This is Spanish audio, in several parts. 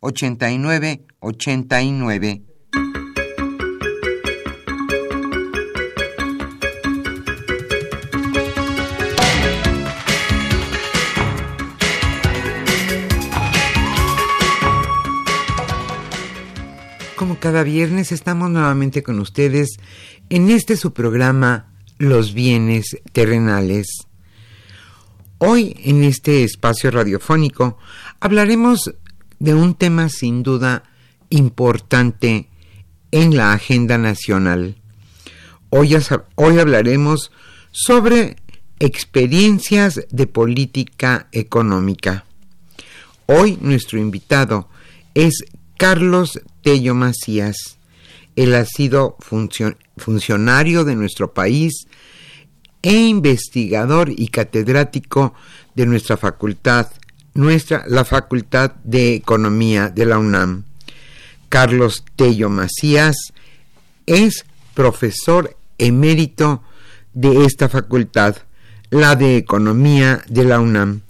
89 89. Como cada viernes estamos nuevamente con ustedes en este su programa Los bienes terrenales. Hoy en este espacio radiofónico hablaremos de un tema sin duda importante en la agenda nacional. Hoy, hoy hablaremos sobre experiencias de política económica. Hoy nuestro invitado es Carlos Tello Macías. Él ha sido funcionario de nuestro país e investigador y catedrático de nuestra facultad nuestra, la Facultad de Economía de la UNAM. Carlos Tello Macías es profesor emérito de esta facultad, la de Economía de la UNAM.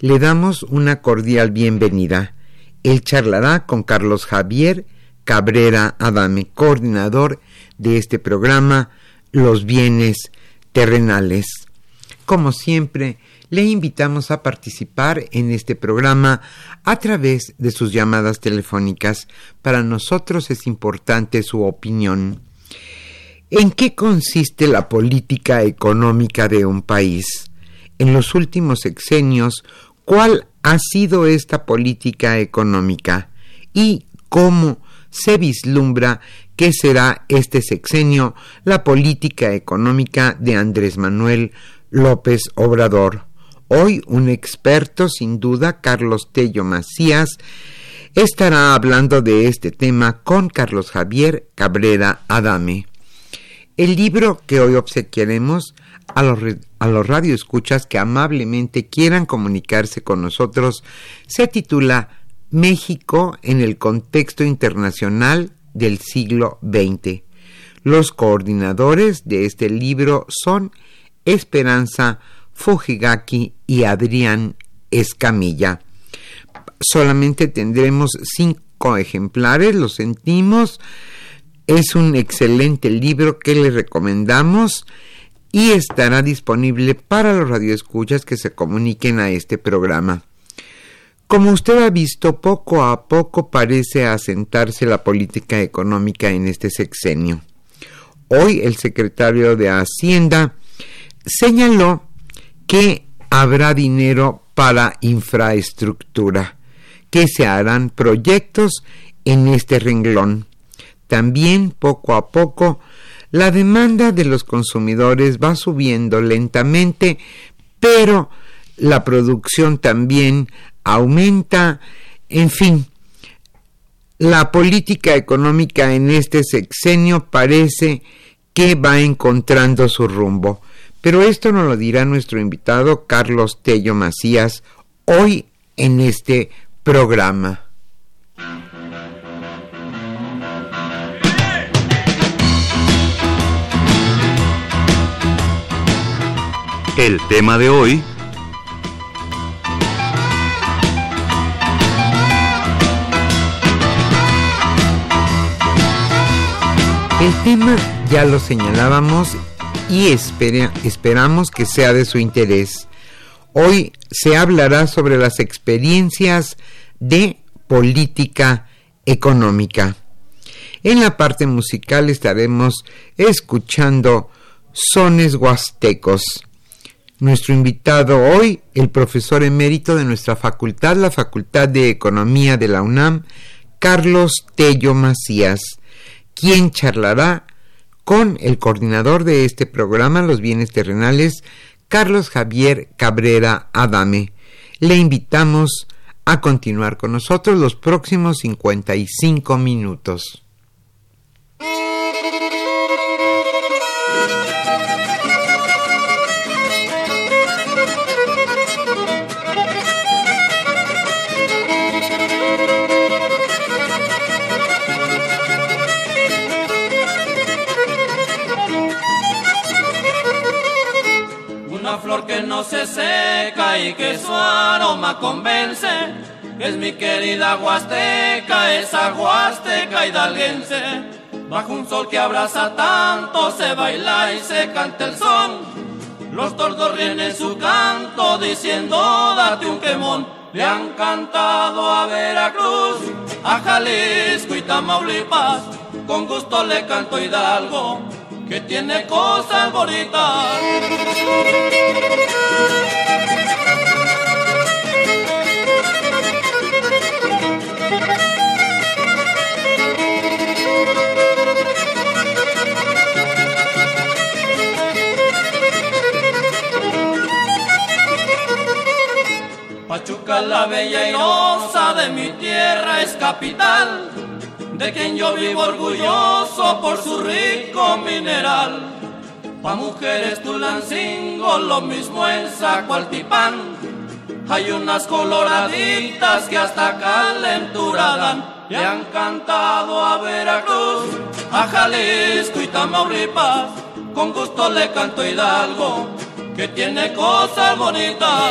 Le damos una cordial bienvenida. Él charlará con Carlos Javier Cabrera Adame, coordinador de este programa Los bienes terrenales. Como siempre, le invitamos a participar en este programa a través de sus llamadas telefónicas. Para nosotros es importante su opinión. ¿En qué consiste la política económica de un país? En los últimos sexenios, ¿cuál ha sido esta política económica? ¿Y cómo se vislumbra que será este sexenio la política económica de Andrés Manuel López Obrador? Hoy un experto, sin duda, Carlos Tello Macías, estará hablando de este tema con Carlos Javier Cabrera Adame. El libro que hoy obsequiaremos a los, a los radioescuchas que amablemente quieran comunicarse con nosotros se titula México en el contexto internacional del siglo XX. Los coordinadores de este libro son Esperanza Fujigaki y Adrián Escamilla. Solamente tendremos cinco ejemplares, lo sentimos. Es un excelente libro que le recomendamos y estará disponible para los radioescuchas que se comuniquen a este programa. Como usted ha visto, poco a poco parece asentarse la política económica en este sexenio. Hoy el secretario de Hacienda señaló que habrá dinero para infraestructura, que se harán proyectos en este renglón. También poco a poco la demanda de los consumidores va subiendo lentamente, pero la producción también aumenta, en fin, la política económica en este sexenio parece que va encontrando su rumbo. Pero esto nos lo dirá nuestro invitado Carlos Tello Macías hoy en este programa. El tema de hoy El tema ya lo señalábamos y esperamos que sea de su interés. Hoy se hablará sobre las experiencias de política económica. En la parte musical estaremos escuchando sones huastecos. Nuestro invitado hoy, el profesor emérito de nuestra facultad, la Facultad de Economía de la UNAM, Carlos Tello Macías quien charlará con el coordinador de este programa, Los Bienes Terrenales, Carlos Javier Cabrera Adame. Le invitamos a continuar con nosotros los próximos 55 minutos. Se seca y que su aroma convence. Es mi querida Huasteca, esa Huasteca hidalguense. Bajo un sol que abraza tanto, se baila y se canta el son. Los tordos ríen en su canto diciendo date un quemón. Le han cantado a Veracruz, a Jalisco y Tamaulipas. Con gusto le canto Hidalgo que tiene cosas bonitas. Pachuca la bella y rosa de mi tierra es capital de quien yo vivo orgulloso por su rico mineral. Pa' mujeres Tulancingo, lo mismo en Zacualtipán. Hay unas coloraditas que hasta calentura dan. Le han cantado a Veracruz, a Jalisco y Tamaulipas. Con gusto le canto Hidalgo, que tiene cosas bonitas.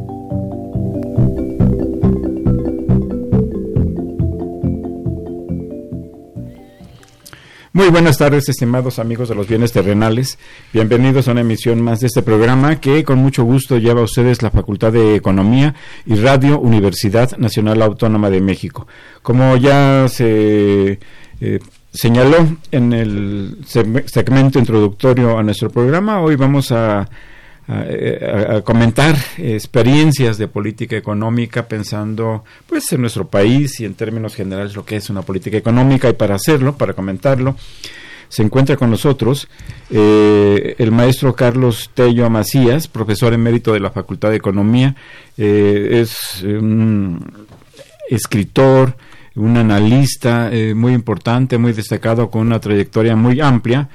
Muy buenas tardes, estimados amigos de los bienes terrenales. Bienvenidos a una emisión más de este programa que con mucho gusto lleva a ustedes la Facultad de Economía y Radio Universidad Nacional Autónoma de México. Como ya se eh, señaló en el segmento introductorio a nuestro programa, hoy vamos a a, comentar experiencias de política económica pensando pues en nuestro país y en términos generales lo que es una política económica y para hacerlo, para comentarlo, se encuentra con nosotros eh, el maestro Carlos Tello Macías, profesor emérito de la Facultad de Economía, eh, es un escritor, un analista eh, muy importante, muy destacado, con una trayectoria muy amplia.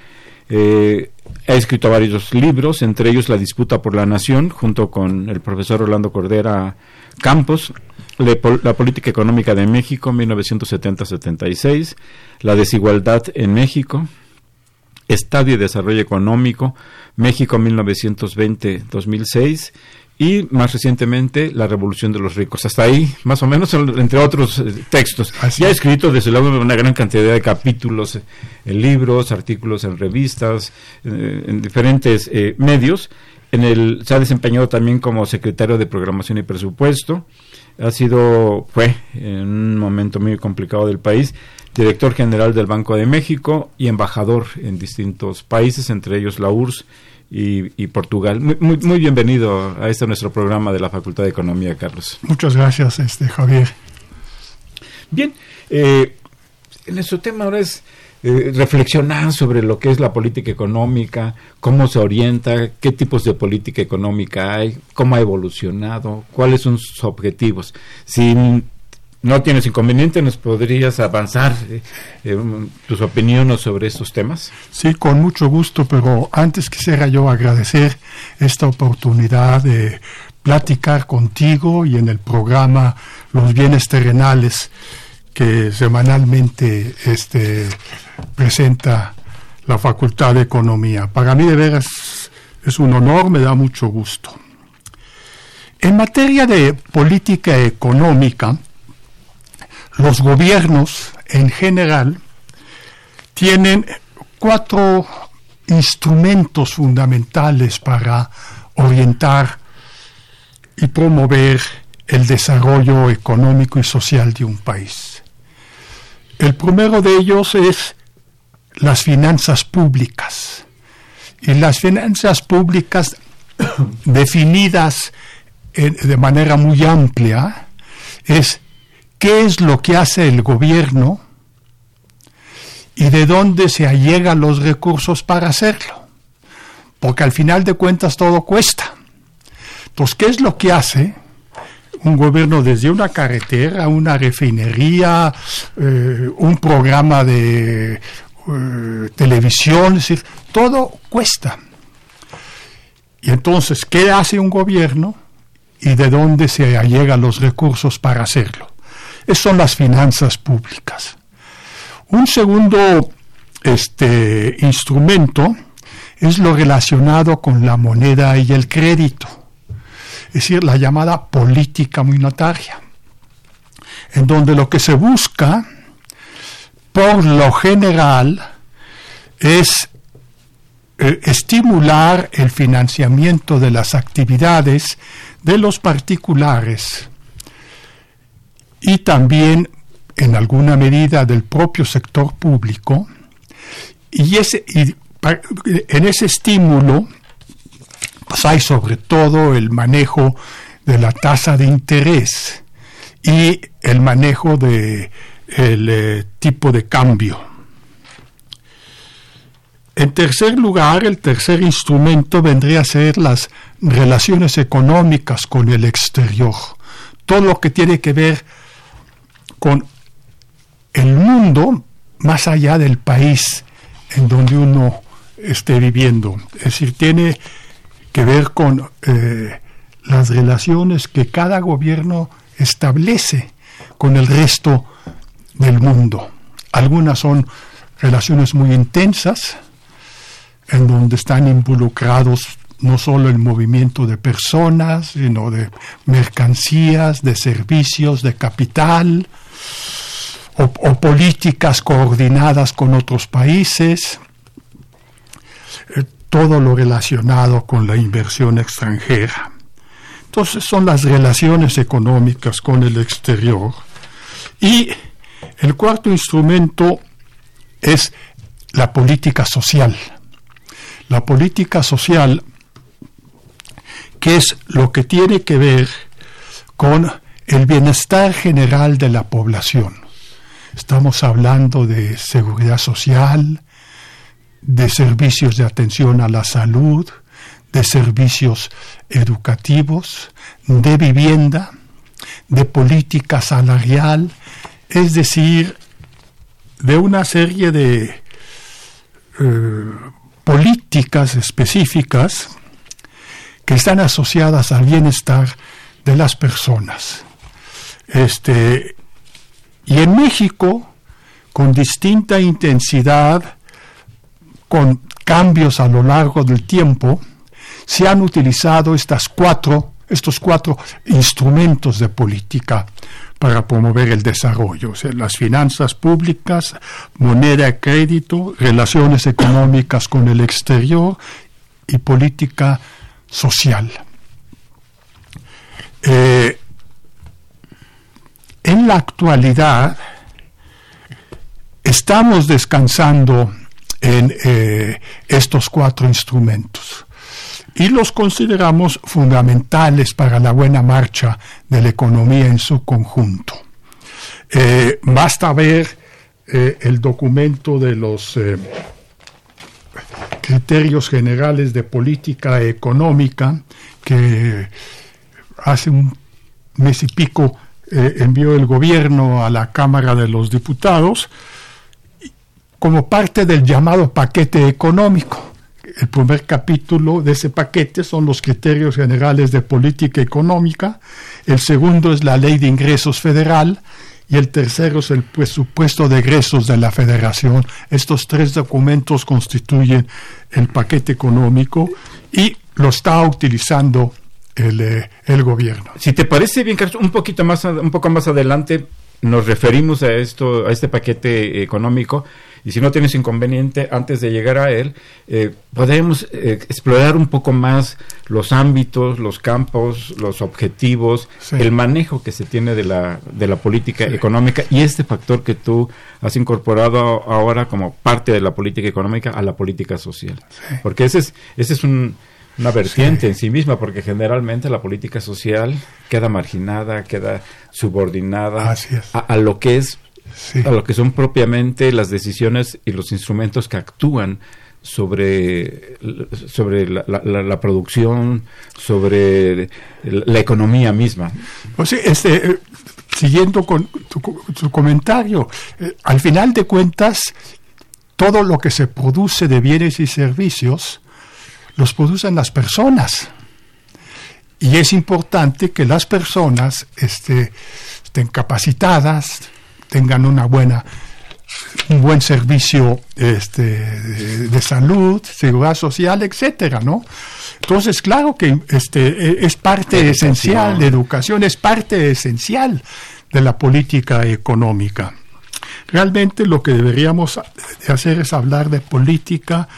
Eh, ha escrito varios libros, entre ellos La disputa por la nación, junto con el profesor Orlando Cordera Campos, La política económica de México, 1970-76, La desigualdad en México, Estadio y desarrollo económico, México 1920-2006 y más recientemente La Revolución de los Ricos. Hasta ahí, más o menos, entre otros eh, textos. Ya ha escrito desde luego una gran cantidad de capítulos en libros, artículos en revistas, eh, en diferentes eh, medios. En el, se ha desempeñado también como secretario de Programación y Presupuesto. Ha sido, fue en un momento muy complicado del país, director general del Banco de México y embajador en distintos países, entre ellos la URSS y, Portugal. Muy, muy, bienvenido a este nuestro programa de la Facultad de Economía, Carlos. Muchas gracias, este Javier. Bien, eh, nuestro tema ahora es eh, reflexionar sobre lo que es la política económica, cómo se orienta, qué tipos de política económica hay, cómo ha evolucionado, cuáles son sus objetivos. Sin no tienes inconveniente, ¿nos podrías avanzar eh, eh, tus opiniones sobre estos temas? Sí, con mucho gusto, pero antes quisiera yo agradecer esta oportunidad de platicar contigo y en el programa Los bienes terrenales que semanalmente este, presenta la Facultad de Economía. Para mí de veras es un honor, me da mucho gusto. En materia de política económica, los gobiernos en general tienen cuatro instrumentos fundamentales para orientar y promover el desarrollo económico y social de un país. El primero de ellos es las finanzas públicas. Y las finanzas públicas definidas de manera muy amplia es qué es lo que hace el gobierno y de dónde se allegan los recursos para hacerlo. Porque al final de cuentas todo cuesta. Entonces, ¿qué es lo que hace un gobierno desde una carretera, una refinería, eh, un programa de eh, televisión? Es decir, todo cuesta. Y entonces, ¿qué hace un gobierno y de dónde se allegan los recursos para hacerlo? Son las finanzas públicas. Un segundo este, instrumento es lo relacionado con la moneda y el crédito, es decir, la llamada política monetaria, en donde lo que se busca, por lo general, es eh, estimular el financiamiento de las actividades de los particulares y también en alguna medida del propio sector público, y, ese, en ese estímulo pues hay sobre todo el manejo de la tasa de interés y el manejo de el eh, tipo de cambio. En tercer lugar, el tercer instrumento vendría a ser las relaciones económicas con el exterior, todo lo que tiene que ver con el mundo más allá del país en donde uno esté viviendo. Es decir, tiene que ver con eh, las relaciones que cada gobierno establece con el resto del mundo. Algunas son relaciones muy intensas, en donde están involucrados no solo el movimiento de personas, sino de mercancías, de servicios, de capital, o, políticas coordinadas con otros países, eh, todo lo relacionado con la inversión extranjera. Entonces son las relaciones económicas con el exterior. Y el cuarto instrumento es la política social. La política social, que es lo que tiene que ver con el bienestar general de la población. Estamos hablando de seguridad social, de servicios de atención a la salud, de servicios educativos, de vivienda, de política salarial, es decir, de una serie de eh, políticas específicas que están asociadas al bienestar de las personas. Este, y en México, con distinta intensidad, con cambios a lo largo del tiempo, se han utilizado estas cuatro estos cuatro instrumentos de política para promover el desarrollo, las finanzas públicas, moneda de crédito, relaciones económicas con el exterior y política social. Eh, la actualidad estamos descansando en eh, estos cuatro instrumentos y los consideramos fundamentales para la buena marcha de la economía en su conjunto. Eh, basta ver eh, el documento de los criterios generales de política económica que hace un mes y pico envió el gobierno a la Cámara de los Diputados como parte del llamado paquete económico el primer capítulo de ese paquete son los criterios generales de política económica, el segundo es la ley de ingresos federal y el tercero es el presupuesto de egresos de la federación. Estos tres documentos constituyen el paquete económico y lo está utilizando el, eh, el gobierno. Si te parece bien, Carlos, un poquito más, un poco más adelante nos referimos a esto, a este paquete económico y si no tienes inconveniente, antes de llegar a él, eh, podemos eh, explorar un poco más los ámbitos, los campos, los objetivos, el manejo que se tiene de la, de la política económica y este factor que tú has incorporado ahora como parte de la política económica a la política social. Porque ese es, ese es un, una vertiente en sí misma, porque generalmente la política social queda marginada, queda subordinada a, lo que es a lo que son propiamente las decisiones y los instrumentos que actúan sobre, sobre la, producción, sobre la economía misma. Pues sí, este, eh, siguiendo con tu, comentario, eh, al final de cuentas, todo lo que se produce de bienes y servicios los producen las personas. Y es importante que las personas este, estén capacitadas, tengan una buena un buen servicio este, de, salud, seguridad social, etcétera, ¿no? Entonces, claro que este, es parte esencial, de educación es parte esencial de la política económica. Realmente lo que deberíamos hacer es hablar de política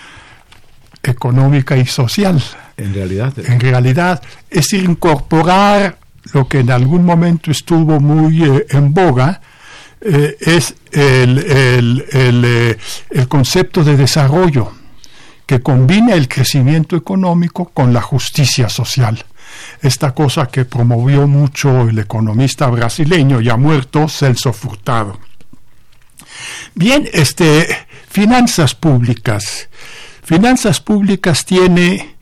económica y social. En realidad. En realidad, es incorporar lo que en algún momento estuvo muy eh, en boga, eh, es el, el, eh, el, concepto de desarrollo que combina el crecimiento económico con la justicia social. Esta cosa que promovió mucho el economista brasileño ya muerto Celso Furtado. Bien, este, finanzas públicas. Finanzas públicas tiene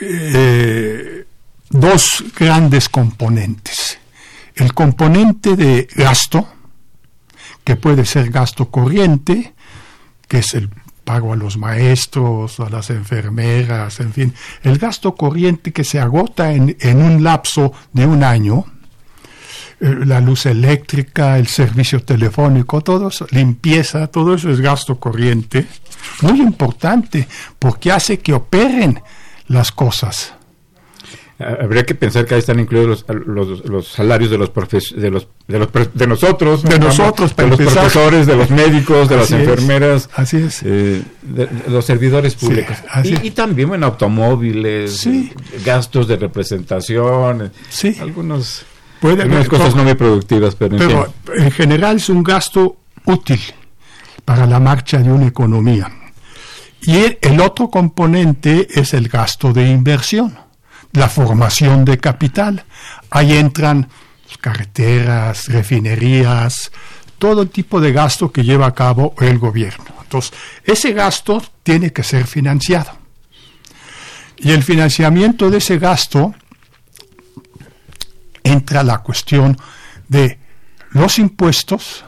eh, dos grandes componentes. El componente de gasto, que puede ser gasto corriente, que es el pago a los maestros, a las enfermeras, en fin, el gasto corriente que se agota en, un lapso de un año, la luz eléctrica, el servicio telefónico, todo eso, limpieza, todo eso es gasto corriente, muy importante, porque hace que operen las cosas. Habría que pensar que ahí están incluidos los, los, salarios de los, de los, de los de nosotros, de nosotros, de los profesores, de los médicos, de las enfermeras, así es, eh, de, los servidores públicos. y, también en automóviles, gastos de representación, sí. algunos Puede, cosas no muy productivas, pero, pero en general es un gasto útil para la marcha de una economía. Y el otro componente es el gasto de inversión la formación de capital. Ahí entran carreteras, refinerías, todo tipo de gasto que lleva a cabo el gobierno. Entonces, ese gasto tiene que ser financiado. Y el financiamiento de ese gasto entra la cuestión de los impuestos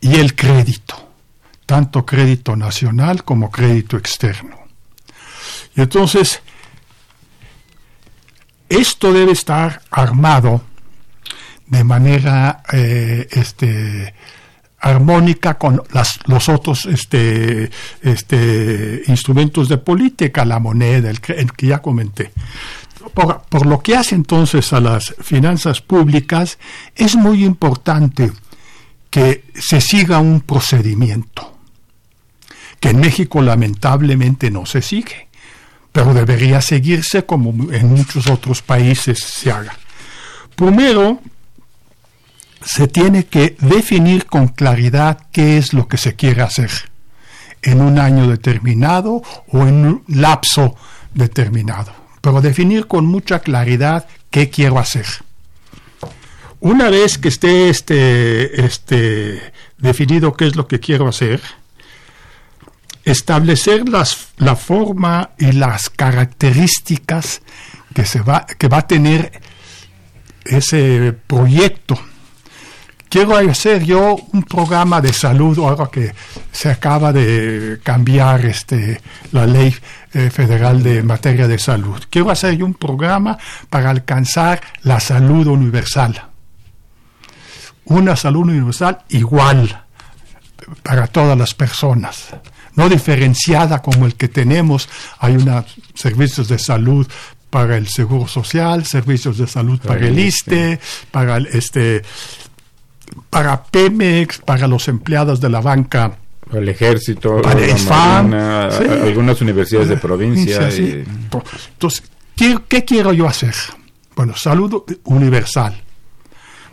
y el crédito, tanto crédito nacional como crédito externo. Y entonces, esto debe estar armado de manera eh, este, armónica con los otros este, este, instrumentos de política, la moneda, el, que ya comenté. Por, lo que hace entonces a las finanzas públicas, es muy importante que se siga un procedimiento que en México lamentablemente no se sigue, pero debería seguirse como en muchos otros países se haga. Primero, se tiene que definir con claridad qué es lo que se quiere hacer en un año determinado o en un lapso determinado, pero definir con mucha claridad qué quiero hacer. Una vez que esté este, este, definido qué es lo que quiero hacer, establecer las, la forma y las características que, se va, que va a tener ese proyecto. Quiero hacer yo un programa de salud ahora que se acaba de cambiar este, la ley eh, federal de materia de salud. Quiero hacer yo un programa para alcanzar la salud universal. Una salud universal igual para todas las personas no diferenciada como el que tenemos. Hay unos servicios de salud para el seguro social, servicios de salud para, el ISTE, para el, este para Pemex, para los empleados de la banca el ejército, para el FAM, algunas universidades de provincia. Entonces, ¿qué, ¿qué, quiero yo hacer? Bueno, salud universal.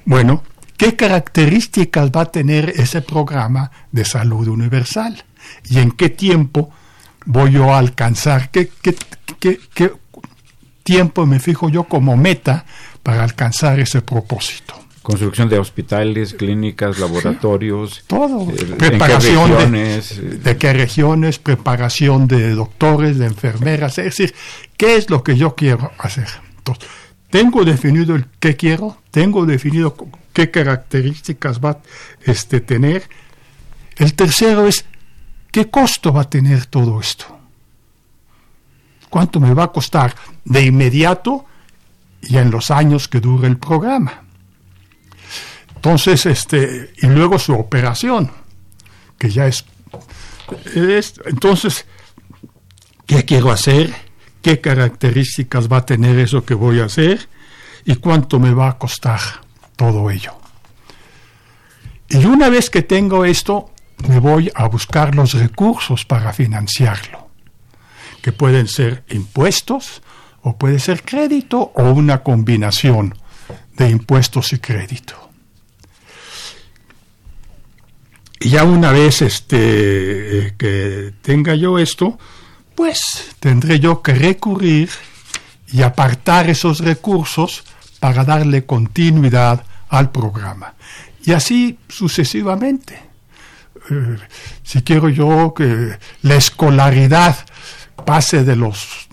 Bueno, ¿qué características va a tener ese programa de salud universal? y en qué tiempo voy yo a alcanzar, qué, qué, qué, tiempo me fijo yo como meta para alcanzar ese propósito. Construcción de hospitales, clínicas, laboratorios. todo. Eh, preparación de, qué regiones, preparación de doctores, de enfermeras. Es decir, ¿qué es lo que yo quiero hacer? Entonces, tengo definido el qué quiero, tengo definido qué características va a este, tener. El tercero es ¿Qué costo va a tener todo esto? ¿Cuánto me va a costar de inmediato y en los años que dure el programa? Entonces, este, y luego su operación, que ya es, es entonces, ¿qué quiero hacer? ¿Qué características va a tener eso que voy a hacer? ¿Y cuánto me va a costar todo ello? Y una vez que tengo esto, me voy a buscar los recursos para financiarlo, que pueden ser impuestos o puede ser crédito o una combinación de impuestos y crédito. Y ya una vez este, eh, que tenga yo esto, pues tendré yo que recurrir y apartar esos recursos para darle continuidad al programa. Y así sucesivamente. Eh, si quiero yo que la escolaridad pase de los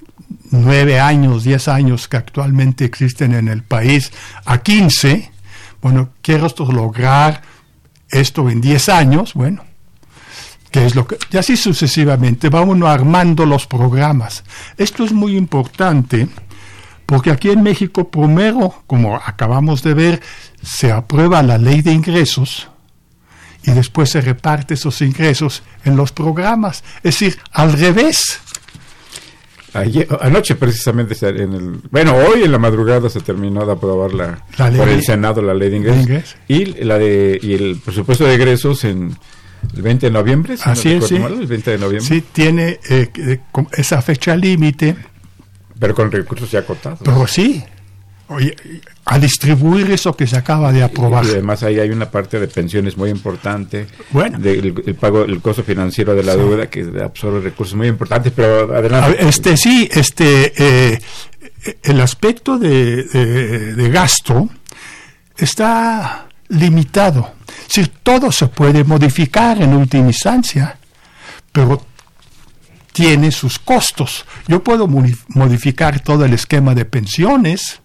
nueve años, diez años que actualmente existen en el país a quince, bueno, quiero esto, lograr esto en diez años, bueno, que es lo que, y así sucesivamente, va uno armando los programas. Esto es muy importante porque aquí en México, primero, como acabamos de ver, se aprueba la ley de ingresos, y después se reparte esos ingresos en los programas. Es decir, al revés. Anoche precisamente, en el, bueno, hoy en la madrugada se terminó de aprobar la, por el Senado la ley de ingresos, y la de y el presupuesto de egresos en el 20 de noviembre. Así es, sí. el 20 de noviembre. Sí, tiene eh, eh, esa fecha límite. Pero con recursos ya acotados. Pero sí, Oye, a distribuir eso que se acaba de aprobar. Y además ahí hay una parte de pensiones muy importante. Bueno. el, pago, el costo financiero de la deuda que absorbe recursos muy importantes, pero adelante. Este sí, este, eh, el aspecto de, de, gasto está limitado. Si todo se puede modificar en última instancia, pero tiene sus costos. Yo puedo modificar todo el esquema de pensiones,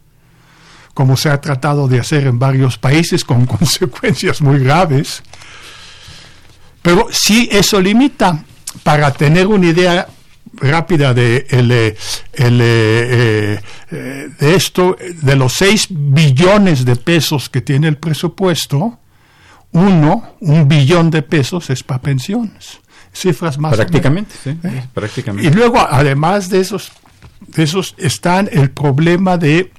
como se ha tratado de hacer en varios países con consecuencias muy graves. Pero sí eso limita, para tener una idea rápida de, el, eh, eh, eh, de esto, de los 6 billones de pesos que tiene el presupuesto, uno, un billón de pesos es para pensiones. Cifras más. Prácticamente, sí, prácticamente. Y luego, además de esos de esos están el problema de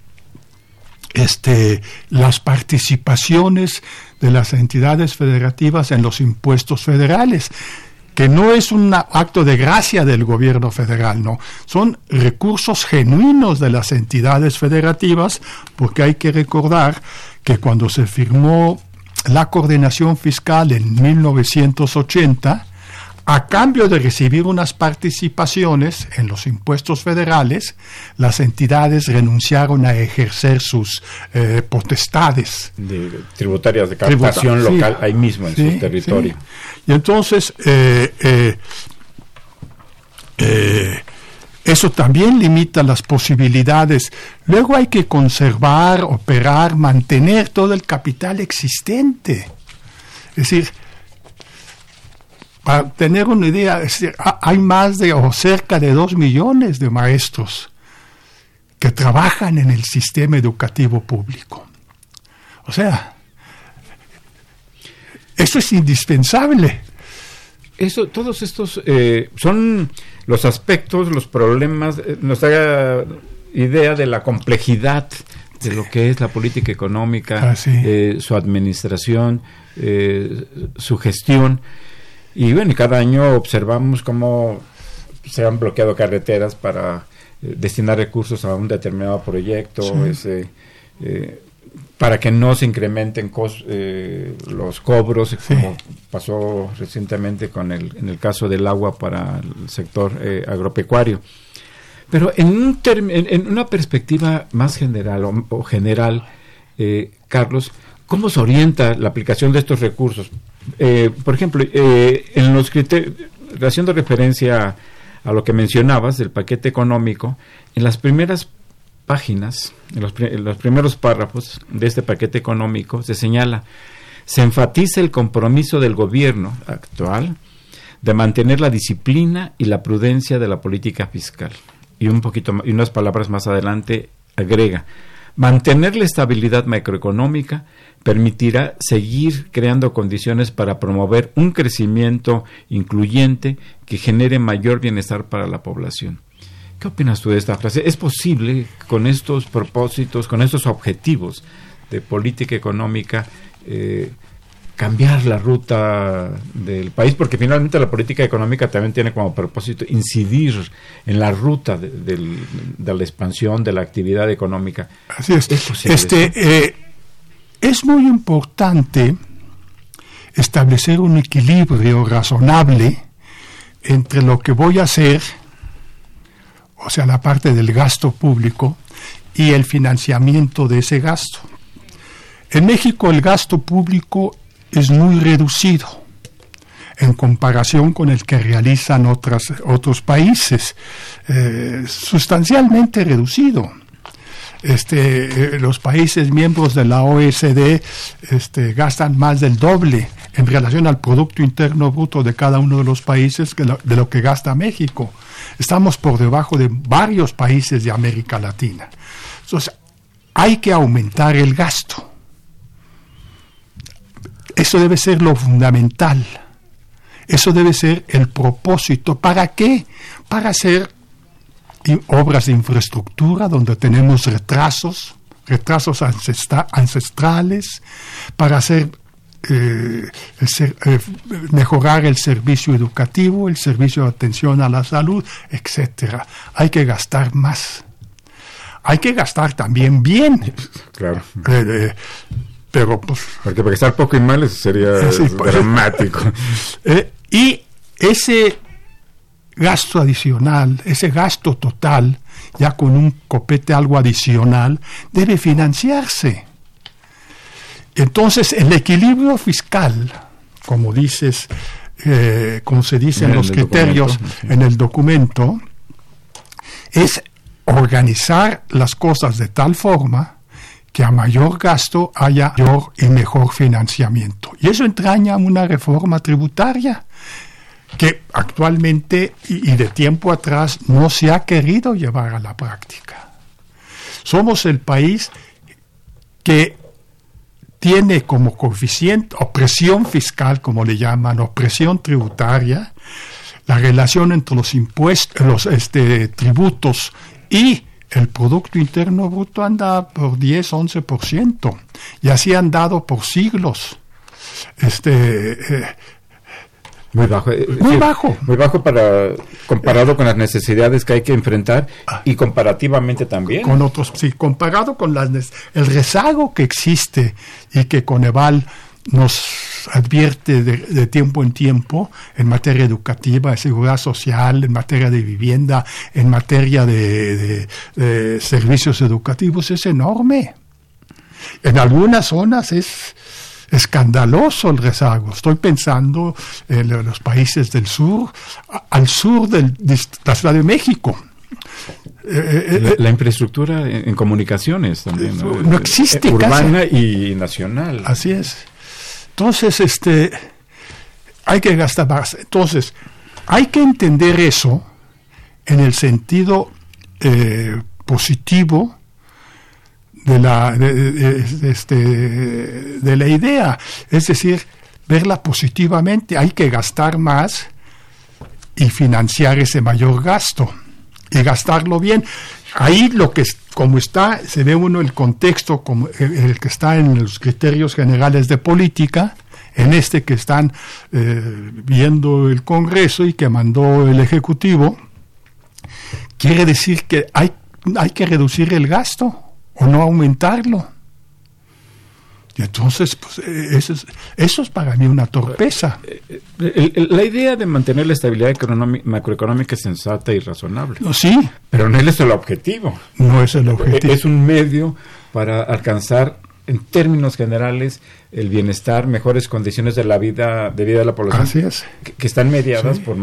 este, las participaciones de las entidades federativas en los impuestos federales que no es un acto de gracia del gobierno federal, no, son recursos genuinos de las entidades federativas, porque hay que recordar que cuando se firmó la coordinación fiscal en 1980, a cambio de recibir unas participaciones en los impuestos federales, las entidades renunciaron a ejercer sus eh, potestades. tributarias de captación local ahí mismo en su territorio. Y entonces, eh, eh, eso también limita las posibilidades. Luego hay que conservar, operar, mantener todo el capital existente. Es decir, para tener una idea, hay más de o cerca de dos millones de maestros que trabajan en el sistema educativo público. O sea, eso es indispensable. Eso, todos estos eh, son los aspectos, los problemas, eh, nos da idea de la complejidad de lo que es la política económica, ah, eh, su administración, su gestión. Y bueno, cada año observamos cómo se han bloqueado carreteras para eh, destinar recursos a un determinado proyecto, ese, eh, para que no se incrementen eh, los cobros, como pasó recientemente con el, en el caso del agua para el sector agropecuario. Pero en, un en, una perspectiva más general o general, Carlos, ¿cómo se orienta la aplicación de estos recursos? Eh, por ejemplo, eh, en los criterios, haciendo referencia a lo que mencionabas del paquete económico, en las primeras páginas, en los, en los, primeros párrafos de este paquete económico, se señala, se enfatiza el compromiso del gobierno actual de mantener la disciplina y la prudencia de la política fiscal. Y un poquito y unas palabras más adelante agrega, mantener la estabilidad macroeconómica permitirá seguir creando condiciones para promover un crecimiento incluyente que genere mayor bienestar para la población. ¿Qué opinas tú de esta frase? ¿Es posible con estos propósitos, con estos objetivos de política económica, eh, cambiar la ruta del país? Porque finalmente la política económica también tiene como propósito incidir en la ruta de, la expansión de la actividad económica. Así es. este, eh, es muy importante establecer un equilibrio razonable entre lo que voy a hacer, o sea, la parte del gasto público, y el financiamiento de ese gasto. En México el gasto público es muy reducido en comparación con el que realizan otros países, eh, sustancialmente reducido este, eh, los países miembros de la OECD este, gastan más del doble en relación al Producto Interno Bruto de cada uno de los países de lo que gasta México. Estamos por debajo de varios países de América Latina. Entonces, hay que aumentar el gasto. Eso debe ser lo fundamental. Eso debe ser el propósito. ¿Para qué? Para hacer obras de infraestructura donde tenemos retrasos, retrasos ancestrales, para hacer eh, eh, mejorar el servicio educativo, el servicio de atención a la salud, etcétera. Hay que gastar más. Hay que gastar también bien. Claro. Eh, pero pues. Porque gastar poco y mal sería dramático. y ese gasto adicional, ese gasto total, ya con un copete algo adicional, debe financiarse. Entonces, el equilibrio fiscal, como dices, eh, como se dice en, los criterios en el documento, es organizar las cosas de tal forma que a mayor gasto haya mayor y mejor financiamiento. Y eso entraña una reforma tributaria que actualmente y, de tiempo atrás no se ha querido llevar a la práctica. Somos el país que tiene como coeficiente o presión fiscal, como le llaman, o presión tributaria, la relación entre los impuestos, los este, tributos Y el Producto Interno Bruto anda por 10, 11%, y así han dado por siglos. Este, eh, muy bajo. Eh, muy bajo. Muy bajo para comparado con las necesidades que hay que enfrentar y comparativamente también. Con otros, sí, comparado con las, el rezago que existe y que Coneval nos advierte de, tiempo en tiempo en materia educativa, de seguridad social, en materia de vivienda, en materia de servicios educativos, es enorme. En algunas zonas es escandaloso el rezago. Estoy pensando en los países del sur, al sur de la Ciudad de México. Eh, eh, eh, la, infraestructura en, comunicaciones también. No, existe. urbana y nacional. Así es. Entonces, este, hay que gastar más. Entonces, hay que entender eso en el sentido positivo de la, de, este, de la idea, es decir, verla positivamente, hay que gastar más y financiar ese mayor gasto y gastarlo bien. Ahí lo que como está, se ve uno el contexto como el, que está en los criterios generales de política, en este que están eh, viendo el Congreso y que mandó el Ejecutivo, quiere decir que hay, hay que reducir el gasto o no aumentarlo. Y entonces, pues, eh, eso es, eso es para mí una torpeza. Eh, eh, la idea de mantener la estabilidad macroeconómica es sensata y razonable. No, sí. Pero no es el objetivo. No es el objetivo. Es un medio para alcanzar, en términos generales, el bienestar, mejores condiciones de la vida, de vida de la población. Así es. Que, están mediadas por,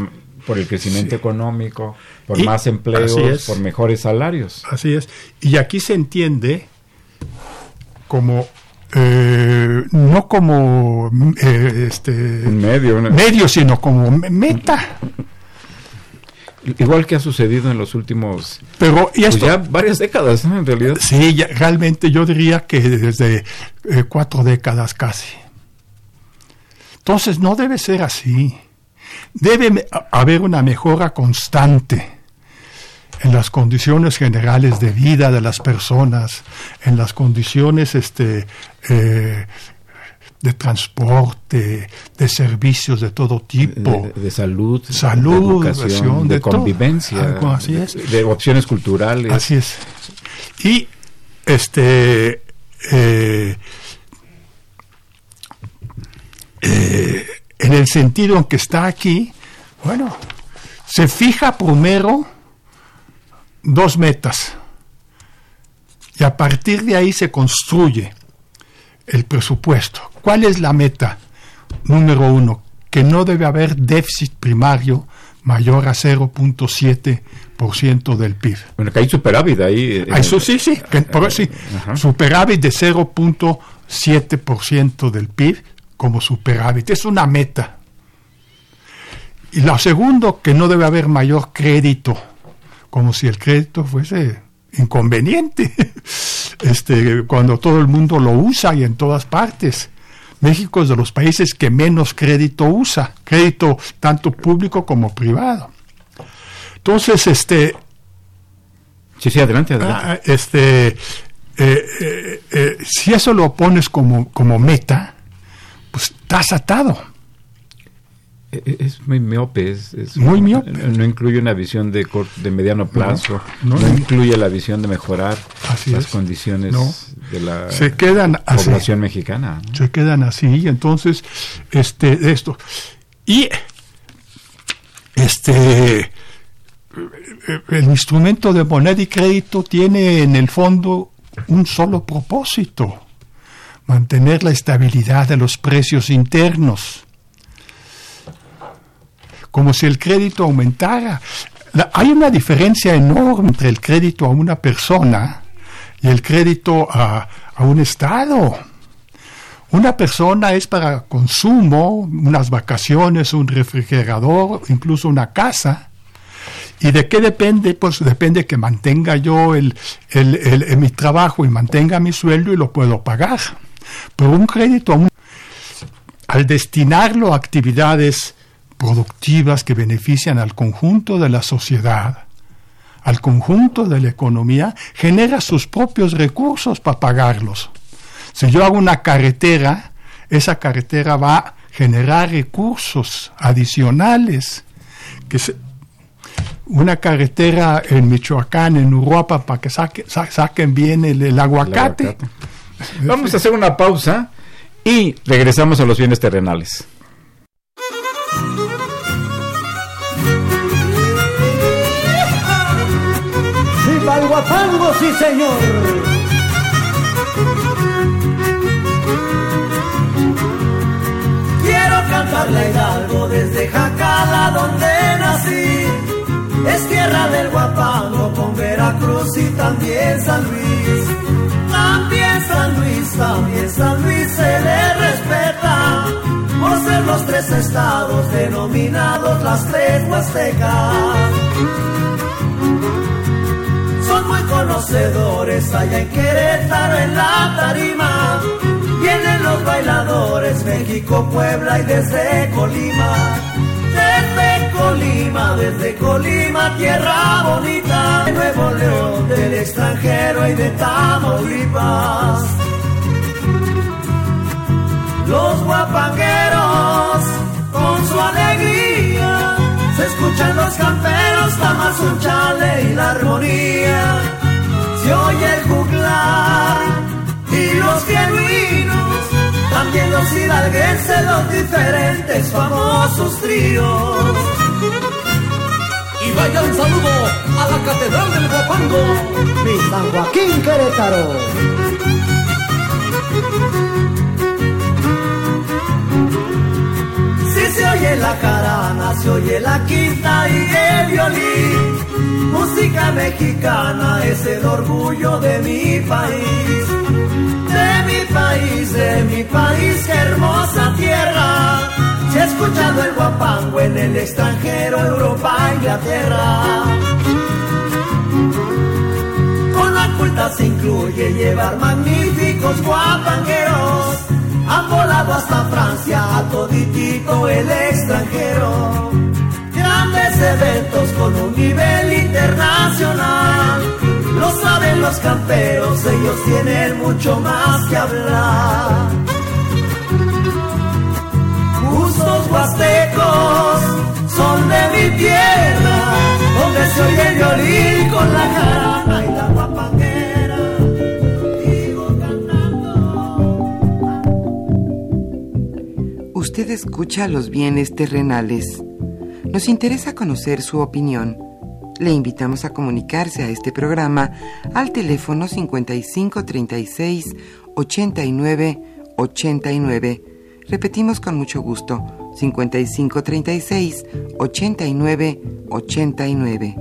por el crecimiento económico, por más empleos, por mejores salarios. Así es. Y aquí se entiende como eh, no como eh, este medio, medio, sino como meta. Igual que ha sucedido en los últimos pero y pues ya varias décadas, en realidad. Sí, realmente yo diría que desde eh, cuatro décadas casi. Entonces no debe ser así. Debe haber una mejora constante en las condiciones generales de vida de las personas, en las condiciones este, eh, de transporte, de servicios de todo tipo. De, salud, salud, de educación, de, convivencia, de opciones culturales. Así es. Y este eh, eh, en el sentido en que está aquí, bueno, se fija primero dos metas y a partir de ahí se construye el presupuesto. ¿Cuál es la meta? Número uno, que no debe haber déficit primario mayor a 0.7% del PIB. Bueno, que hay superávit ahí. Eh, eso sí, sí, que, sí superávit de 0.7% del PIB como superávit. Es una meta. Y lo segundo, que no debe haber mayor crédito, como si el crédito fuese inconveniente, este, cuando todo el mundo lo usa y en todas partes. México es de los países que menos crédito usa, crédito tanto público como privado. Entonces, este... Sí, sí, adelante, adelante. Ah, este, eh, eh, eh, si eso lo pones como, como meta, pues estás atado. E, e, es muy miope, es, muy miope. No, incluye una visión de, de mediano plazo, no, incluye la visión de mejorar las condiciones de la se quedan población mexicana. Se quedan así, entonces, este, esto. Y este el instrumento de moneda y crédito tiene en el fondo un solo propósito mantener la estabilidad de los precios internos, como si el crédito aumentara. hay una diferencia enorme entre el crédito a una persona y el crédito a, a un Estado. Una persona es para consumo, unas vacaciones, un refrigerador, incluso una casa. ¿Y de qué depende? Pues depende que mantenga yo el, el, mi trabajo y mantenga mi sueldo y lo puedo pagar. Pero un crédito, al destinarlo a actividades productivas que benefician al conjunto de la sociedad, al conjunto de la economía, genera sus propios recursos para pagarlos. Si yo hago una carretera, esa carretera va a generar recursos adicionales. Que una carretera en Michoacán, en Uruapa, para que saquen bien el, aguacate. Vamos a hacer una pausa y regresamos a los bienes terrenales. ¡Viva el guapango, sí señor! cantarle Hidalgo desde Jacala donde nací. Es tierra del Guapango con Veracruz y también San Luis. También San Luis, también San Luis se le respeta por ser los tres estados denominados las tres huastecas. Son muy conocedores allá en Querétaro en la tarima Vienen los bailadores, México, Puebla y desde Colima. Colima, desde Colima, tierra bonita. De Nuevo León, del extranjero y de Tamaulipas. Los guapangueros, con su alegría, se escuchan los camperos, tamas un chale y la armonía. Se oye el juglar y los genuinos, también los hidalguenses, los diferentes famosos tríos. Y vaya un saludo a la Catedral del Guapango, mi San Joaquín Querétaro. Si se oye la carana, se oye la quinta y el violín. Música mexicana es el orgullo de mi país país, de mi país, qué hermosa tierra. Se ha escuchado el guapango en el extranjero, Europa, Inglaterra. Con la culta se incluye llevar magníficos guapangueros. Han volado hasta Francia, a toditito el extranjero. Grandes eventos con un nivel internacional lo saben los camperos, ellos tienen mucho más que hablar. Huastecos son de mi tierra, donde se oye violín con la cantando. Usted escucha los bienes terrenales. Nos interesa conocer su opinión le invitamos a comunicarse a este programa al teléfono 55 36 89 89. Repetimos con mucho gusto, 55 36 89 89.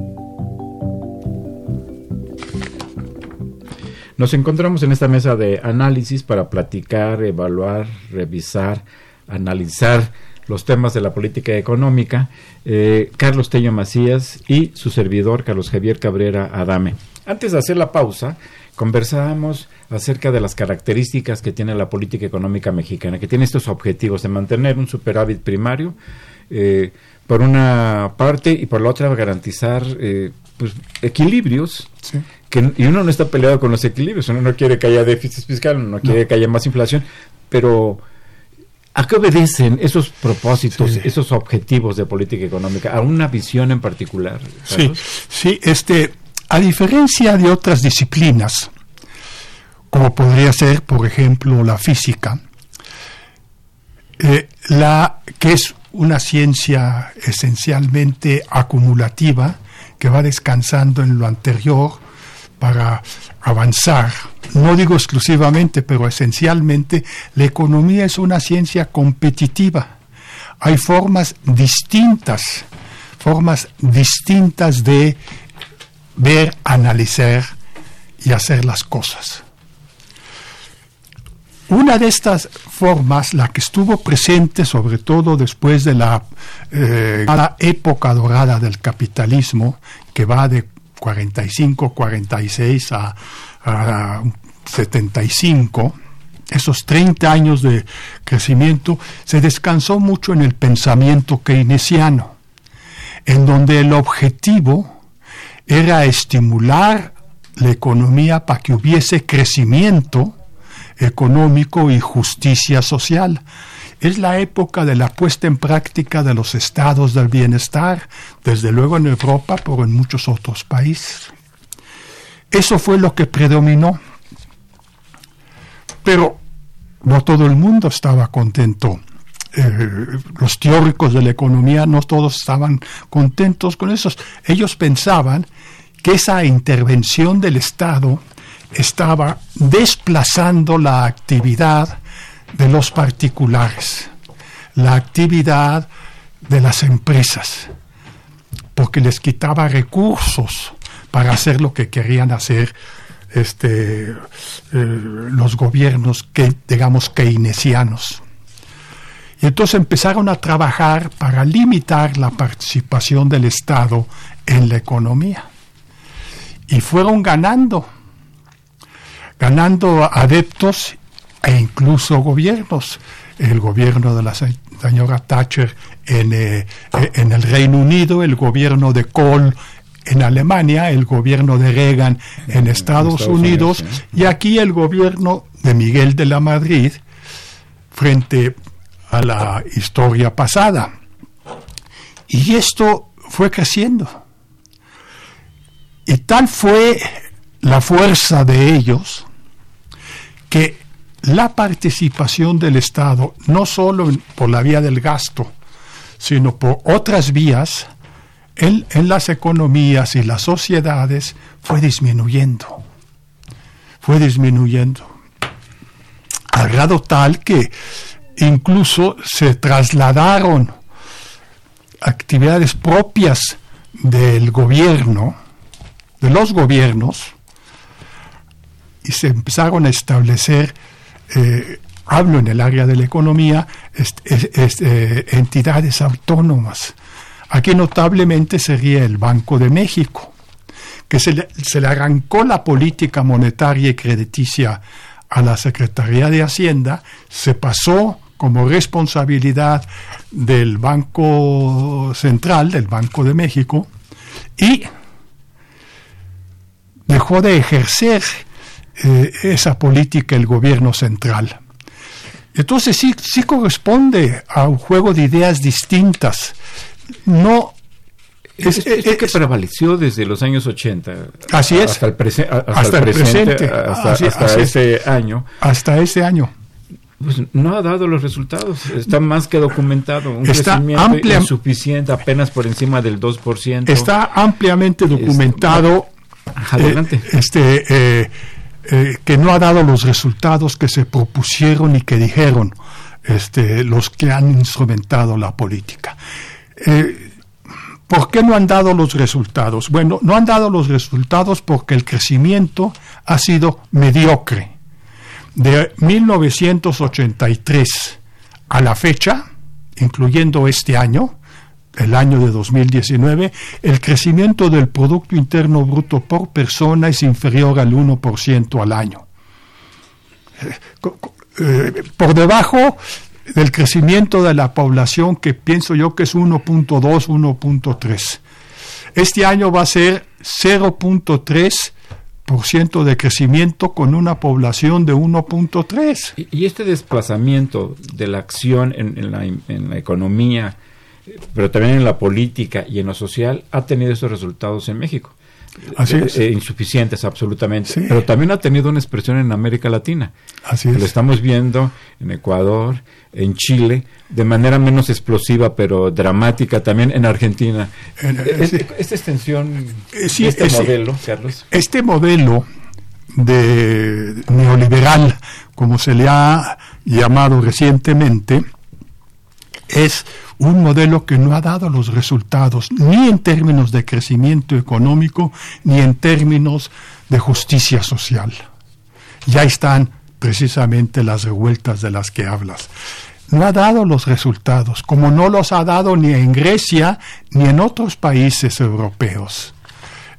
Nos encontramos en esta mesa de análisis para platicar, evaluar, revisar, analizar los temas de la política económica, eh, Carlos Tello Macías y su servidor Carlos Javier Cabrera Adame. Antes de hacer la pausa, conversábamos acerca de las características que tiene la política económica mexicana, que tiene estos objetivos de mantener un superávit primario, eh, por una parte, y por la otra garantizar eh, pues, equilibrios. Que, y uno no está peleado con los equilibrios, uno no quiere que haya déficit fiscal, uno no quiere que haya más inflación, pero ¿A qué obedecen esos propósitos, esos objetivos de política económica? ¿A una visión en particular? Sí, sí, este, a diferencia de otras disciplinas, como podría ser, por ejemplo, la física, eh, la que es una ciencia esencialmente acumulativa, que va descansando en lo anterior para avanzar. No digo exclusivamente, pero esencialmente, la economía es una ciencia competitiva. Hay formas distintas, formas distintas de ver, analizar y hacer las cosas. Una de estas formas, la que estuvo presente sobre todo después de la, eh, época dorada del capitalismo, que va de 45, 46 a, a 75, esos 30 años de crecimiento, se descansó mucho en el pensamiento keynesiano, en donde el objetivo era estimular la economía para que hubiese crecimiento económico y justicia social. Es la época de la puesta en práctica de los estados del bienestar, desde luego en Europa, pero en muchos otros países. Eso fue lo que predominó. Pero no todo el mundo estaba contento. Eh, los teóricos de la economía no todos estaban contentos con eso. Ellos pensaban que esa intervención del Estado estaba desplazando la actividad de los particulares, la actividad de las empresas, porque les quitaba recursos para hacer lo que querían hacer este, eh, los gobiernos que, digamos, keynesianos. Y entonces empezaron a trabajar para limitar la participación del Estado en la economía. Y fueron ganando, ganando adeptos e incluso gobiernos. El gobierno de la señora Thatcher en, eh, en el Reino Unido, el gobierno de Kohl en Alemania, el gobierno de Reagan en Estados, Unidos, y aquí el gobierno de Miguel de la Madrid frente a la historia pasada. Y esto fue creciendo. Y tal fue la fuerza de ellos que la participación del Estado, no solo por la vía del gasto, sino por otras vías, en, las economías y las sociedades fue disminuyendo. Fue disminuyendo. Al grado tal que incluso se trasladaron actividades propias del gobierno, de los gobiernos, y se empezaron a establecer, eh, hablo en el área de la economía, eh, entidades autónomas. Aquí notablemente sería el Banco de México, que se le, se le arrancó la política monetaria y crediticia a la Secretaría de Hacienda, se pasó como responsabilidad del Banco Central, del Banco de México, y dejó de ejercer eh, esa política el gobierno central. Entonces sí, sí corresponde a un juego de ideas distintas. No es, que prevaleció desde los años 80 así es hasta el, hasta el presente, hasta, ese año hasta ese año pues no ha dado los resultados. Está más que documentado. Un crecimiento insuficiente, apenas por encima del 2%. Está ampliamente documentado. adelante. Eh, este, eh, eh, que no ha dado los resultados que se propusieron y que dijeron este, los que han instrumentado la política. ¿Por qué no han dado los resultados? Bueno, no han dado los resultados porque el crecimiento ha sido mediocre de 1983 a la fecha, incluyendo este año, el año de 2019, el crecimiento del Producto Interno Bruto por persona es inferior al 1% al año. Eh, por debajo del crecimiento de la población, que pienso yo que es 1.2, 1.3. Este año va a ser 0.3 ciento de crecimiento con una población de 1.3. Y, este desplazamiento de la acción en, la, economía, pero también en la política y en lo social, ha tenido esos resultados en México. Así eh, eh, insuficientes absolutamente, pero también ha tenido una expresión en América Latina. Así es. Lo estamos viendo en Ecuador, en Chile, de manera menos explosiva, pero dramática también en Argentina. Eh, esta extensión, este modelo, Carlos. Este modelo de neoliberal, como se le ha llamado recientemente, es un modelo que no ha dado los resultados ni en términos de crecimiento económico ni en términos de justicia social. Ya están precisamente las revueltas de las que hablas. No ha dado los resultados, como no los ha dado ni en Grecia ni en otros países europeos.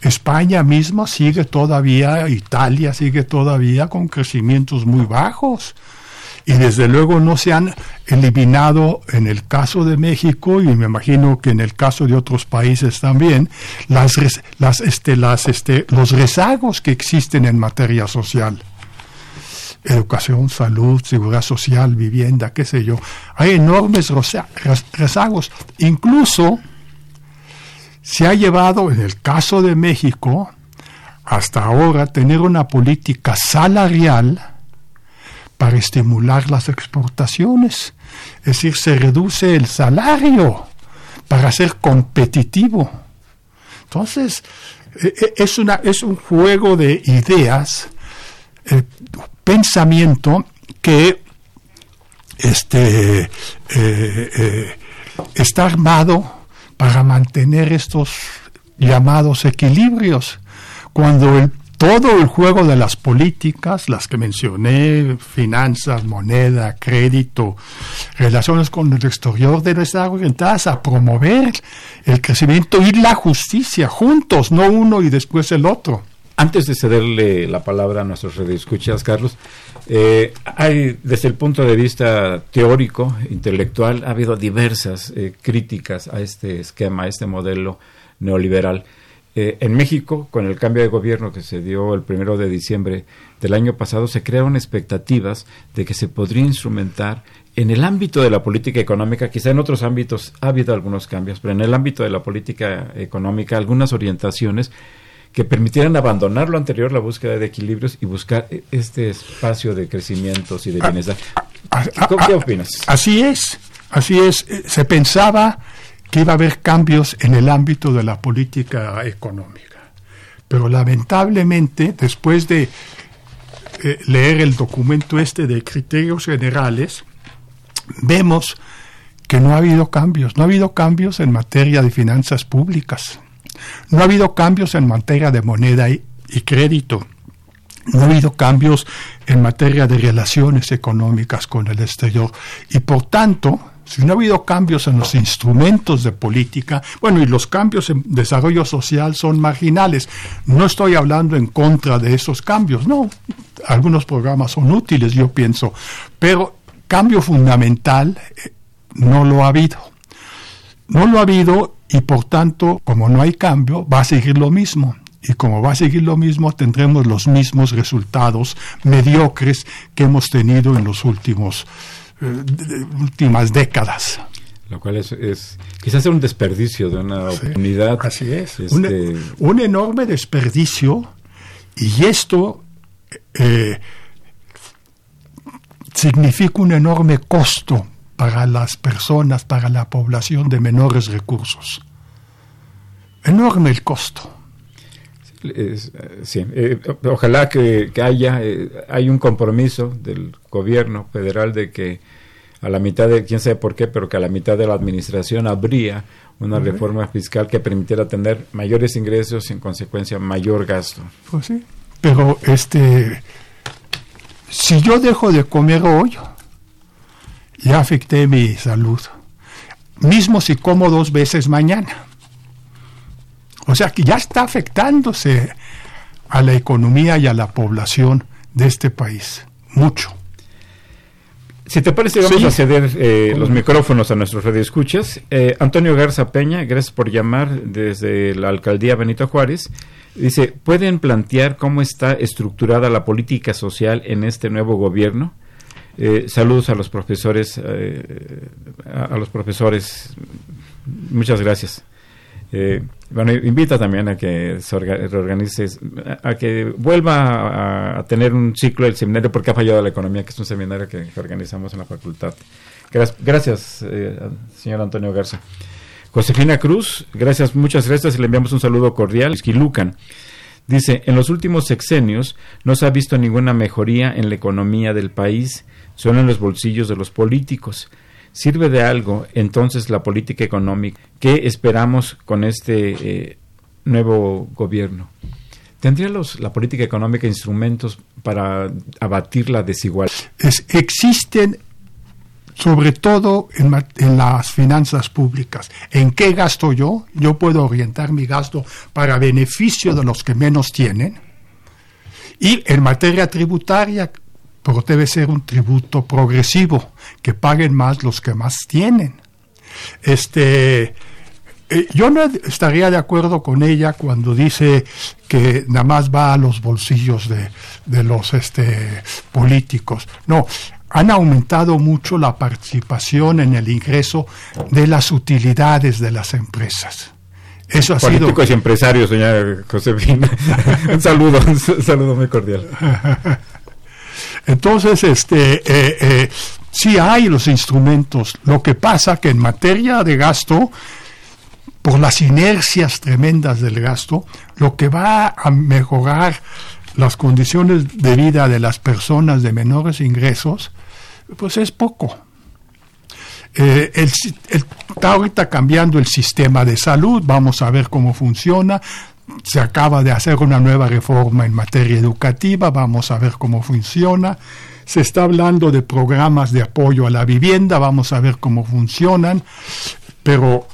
España misma sigue todavía, Italia sigue todavía con crecimientos muy bajos. Y desde luego no se han eliminado en el caso de México y me imagino que en el caso de otros países también las, las, este, las, este, los rezagos que existen en materia social educación, salud, seguridad social, vivienda, qué sé yo. Hay enormes rezagos. Incluso se ha llevado, en el caso de México, hasta ahora, tener una política salarial para estimular las exportaciones. Es decir, se reduce el salario para ser competitivo. Entonces, e, e, es, una, es un juego de ideas, eh, pensamiento que este, eh, eh, está armado para mantener estos llamados equilibrios. Cuando el todo el juego de las políticas, las que mencioné, finanzas, moneda, crédito, relaciones con el exterior, deben estar orientadas a promover el crecimiento y la justicia juntos, no uno y después el otro. Antes de cederle la palabra a nuestros redescuchas, Carlos, eh, hay desde el punto de vista teórico, intelectual, ha habido diversas eh, críticas a este esquema, a este modelo neoliberal. Eh, en México, con el cambio de gobierno que se dio el primero de diciembre del año pasado, se crearon expectativas de que se podría instrumentar en el ámbito de la política económica, quizá en otros ámbitos ha habido algunos cambios, pero en el ámbito de la política económica, algunas orientaciones que permitieran abandonar lo anterior, la búsqueda de equilibrios y buscar e, este espacio de crecimientos y de ah, bienestar. Ah, ah, ¿Qué opinas? Así es, así es. Eh, se pensaba que iba a haber cambios en el ámbito de la política económica. Pero lamentablemente, después de eh, leer el documento este de criterios generales, vemos que no ha habido cambios, no ha habido cambios en materia de finanzas públicas, no ha habido cambios en materia de moneda y crédito, no ha habido cambios en materia de relaciones económicas con el exterior. Y por tanto si no ha habido cambios en los instrumentos de política, bueno, y los cambios en desarrollo social son marginales. No estoy hablando en contra de esos cambios, no. Algunos programas son útiles, yo pienso, pero cambio fundamental eh, no lo ha habido. No lo ha habido y por tanto, como no hay cambio, va a seguir lo mismo. Y como va a seguir lo mismo, tendremos los mismos resultados mediocres que hemos tenido en los últimos últimas décadas. Lo cual es, quizás un desperdicio de una oportunidad. Así es, este, un, enorme desperdicio y esto eh, significa un enorme costo para las personas, para la población de menores recursos. Enorme el costo. sí, eh, ojalá que, haya eh, hay un compromiso del gobierno federal de que a la mitad de, quién sabe por qué, pero que a la mitad de la administración habría una reforma fiscal que permitiera tener mayores ingresos y en consecuencia mayor gasto. Pues sí, pero este, si yo dejo de comer hoy, ya afecté mi salud, mismo si como dos veces mañana. O sea que ya está afectándose a la economía y a la población de este país, mucho. Si te parece, vamos a ceder eh, los micrófonos a nuestros radioescuchas. Eh, Antonio Garza Peña, gracias por llamar desde la alcaldía Benito Juárez. Dice, ¿pueden plantear cómo está estructurada la política social en este nuevo gobierno? Eh, saludos a los profesores, a los profesores. Muchas gracias. Eh, bueno, invita también a que se reorganice, a que vuelva a, tener un ciclo del seminario porque ha fallado la economía, que es un seminario que, organizamos en la facultad. Gracias, eh, señor Antonio Garza. Josefina Cruz, gracias, muchas gracias y le enviamos un saludo cordial. Esquilucan. Dice, en los últimos sexenios no se ha visto ninguna mejoría en la economía del país, solo en los bolsillos de los políticos. ¿Sirve de algo entonces la política económica? ¿Qué esperamos con este eh, nuevo gobierno? ¿Tendría los, la política económica instrumentos para abatir la desigualdad? existen sobre todo en, las finanzas públicas. ¿En qué gasto yo? Yo puedo orientar mi gasto para beneficio de los que menos tienen. Y en materia tributaria, pero debe ser un tributo progresivo, que paguen más los que más tienen. Este, eh, yo no estaría de acuerdo con ella cuando dice que nada más va a los bolsillos de, de los este, políticos. No, han aumentado mucho la participación en el ingreso de las utilidades de las empresas. Eso ha Políticos y empresarios, señora Josefina. un saludo, un saludo muy cordial. Entonces, este, eh, eh, sí hay los instrumentos. Lo que pasa que en materia de gasto, por las inercias tremendas del gasto, lo que va a mejorar las condiciones de vida de las personas de menores ingresos, pues es poco. Eh, está ahorita cambiando el sistema de salud, vamos a ver cómo funciona. Se acaba de hacer una nueva reforma en materia educativa, vamos a ver cómo funciona. Se está hablando de programas de apoyo a la vivienda, vamos a ver cómo funcionan, pero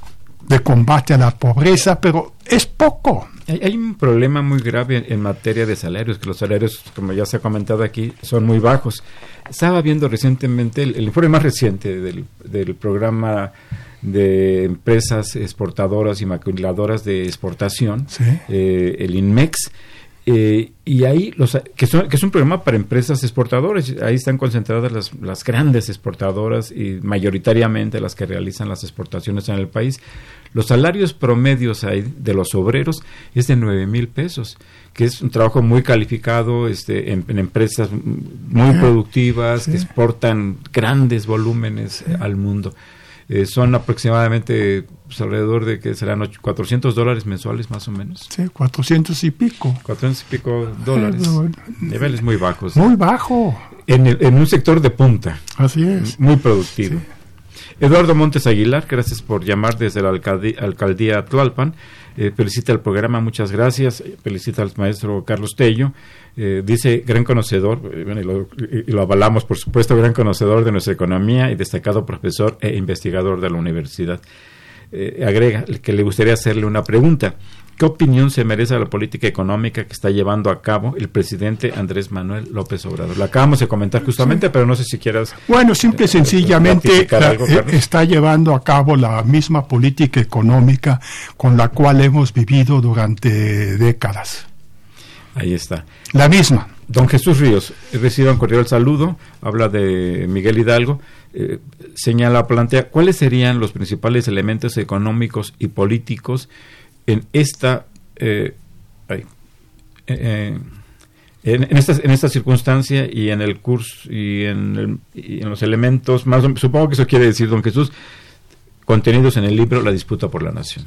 de combate a la pobreza, pero es poco. Hay, un problema muy grave en, materia de salarios, que los salarios, como ya se ha comentado aquí, son muy bajos. Estaba viendo recientemente el, informe más reciente del, del, programa de empresas exportadoras y maquiladoras de exportación, eh, el INMEX, eh, y ahí, los, que, son, que es un programa para empresas exportadoras, ahí están concentradas las, las, grandes exportadoras y mayoritariamente las que realizan las exportaciones en el país. Los salarios promedios ahí de los obreros es de 9 mil pesos, que es un trabajo muy calificado este, en, empresas muy productivas que exportan grandes volúmenes al mundo. Eh, son aproximadamente pues, alrededor de que serán 400 dólares mensuales más o menos. Sí, 400 y pico. 400 y pico dólares. Niveles muy bajos. Muy bajo. En, en, un sector de punta. Así es. Muy productivo. Eduardo Montes Aguilar, gracias por llamar desde la alcaldía, Tlalpan. Eh, felicita el programa, muchas gracias. Felicita al maestro Carlos Tello. Eh, dice, gran conocedor, eh, y, lo, avalamos, por supuesto, gran conocedor de nuestra economía y destacado profesor e investigador de la universidad. agrega que le gustaría hacerle una pregunta. ¿Qué opinión se merece la política económica que está llevando a cabo el presidente Andrés Manuel López Obrador? Lo acabamos de comentar justamente, pero no sé si quieras. Bueno, simple y sencillamente está llevando a cabo la misma política económica con la cual hemos vivido durante décadas. Ahí está. La misma. Don Jesús Ríos, recibe un cordial saludo, habla de Miguel Hidalgo, eh, señala, plantea, ¿cuáles serían los principales elementos económicos y políticos en esta eh, eh, en, esta, en esta circunstancia y en el curso y en, en los elementos más supongo que eso quiere decir don Jesús contenidos en el libro La disputa por la nación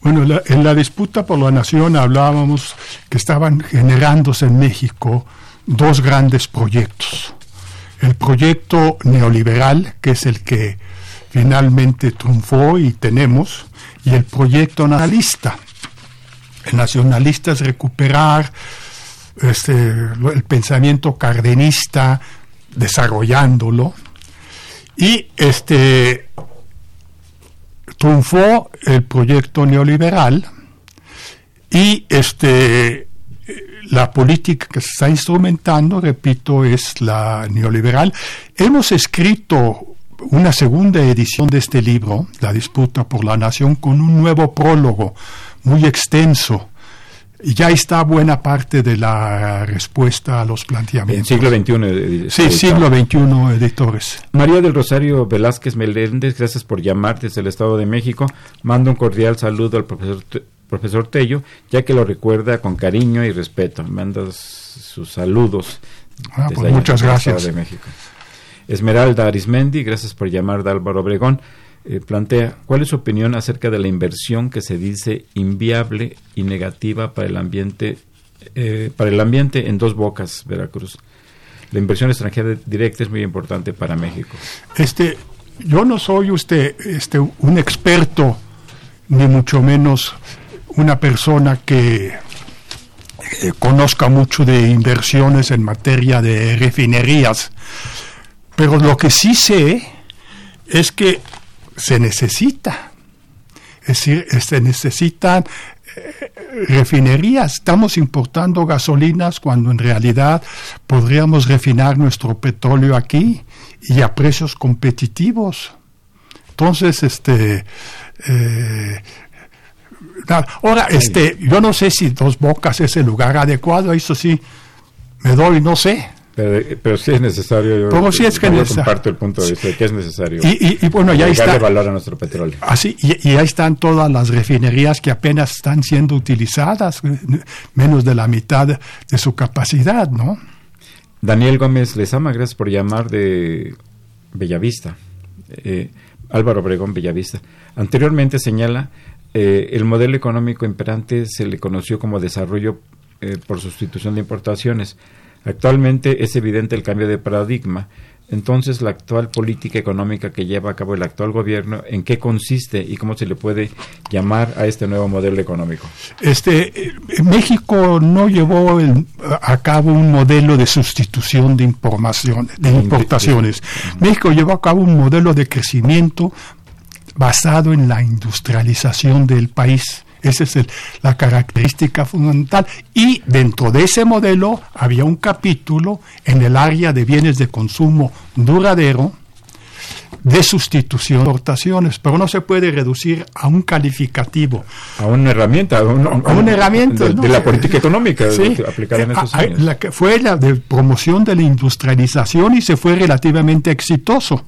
bueno, en la disputa por la nación hablábamos que estaban generándose en México dos grandes proyectos. El proyecto neoliberal, que es el que finalmente triunfó y tenemos, y el proyecto nacionalista. El nacionalista es recuperar este, el pensamiento cardenista, desarrollándolo, y este triunfó el proyecto neoliberal y este la política que se está instrumentando, repito, es la neoliberal. Hemos escrito una segunda edición de este libro, La disputa por la nación, con un nuevo prólogo muy extenso. Y ya está buena parte de la respuesta a los planteamientos. En siglo XXI. sí, siglo XXI, editores. María del Rosario Velázquez Meléndez, gracias por llamar desde el Estado de México. Mando un cordial saludo al profesor, profesor Tello, ya que lo recuerda con cariño y respeto. Manda sus saludos. Ah, pues muchas gracias. de México. Esmeralda Arismendi, gracias por llamar de Álvaro Obregón, eh, plantea, ¿cuál es su opinión acerca de la inversión que se dice inviable y negativa para el ambiente, eh, para el ambiente en dos bocas, Veracruz? La inversión extranjera directa es muy importante para México. Este, yo no soy usted este, un experto, ni mucho menos una persona que eh, conozca mucho de inversiones en materia de refinerías pero lo que sí sé es que se necesita. Es decir, se necesitan refinerías. Estamos importando gasolinas cuando en realidad podríamos refinar nuestro petróleo aquí y a precios competitivos. Entonces, este, eh, ahora, este, yo no sé si Dos Bocas es el lugar adecuado, eso sí, me doy, no sé. Pero, pero sí es necesario. Yo, sí es que comparto el punto de vista de que es necesario. Y, y, bueno, ya está. valor a nuestro petróleo. Así, y, y, ahí están todas las refinerías que apenas están siendo utilizadas, menos de la mitad de su capacidad, ¿no? Daniel Gómez Lezama, gracias por llamar de Bellavista. Eh, Álvaro Obregón Bellavista. Anteriormente señala eh, el modelo económico imperante se le conoció como desarrollo eh, por sustitución de importaciones. Actualmente es evidente el cambio de paradigma. Entonces, la actual política económica que lleva a cabo el actual gobierno, ¿en qué consiste y cómo se le puede llamar a este nuevo modelo económico? Este, México no llevó a cabo un modelo de sustitución de, información, de importaciones. México llevó a cabo un modelo de crecimiento basado en la industrialización del país. Esa es la característica fundamental. Y dentro de ese modelo había un capítulo en el área de bienes de consumo duradero de sustitución de exportaciones, pero no se puede reducir a un calificativo. A una herramienta, a, una herramienta de, la política económica aplicada en esos años. La que fue la de promoción de la industrialización y se fue relativamente exitoso.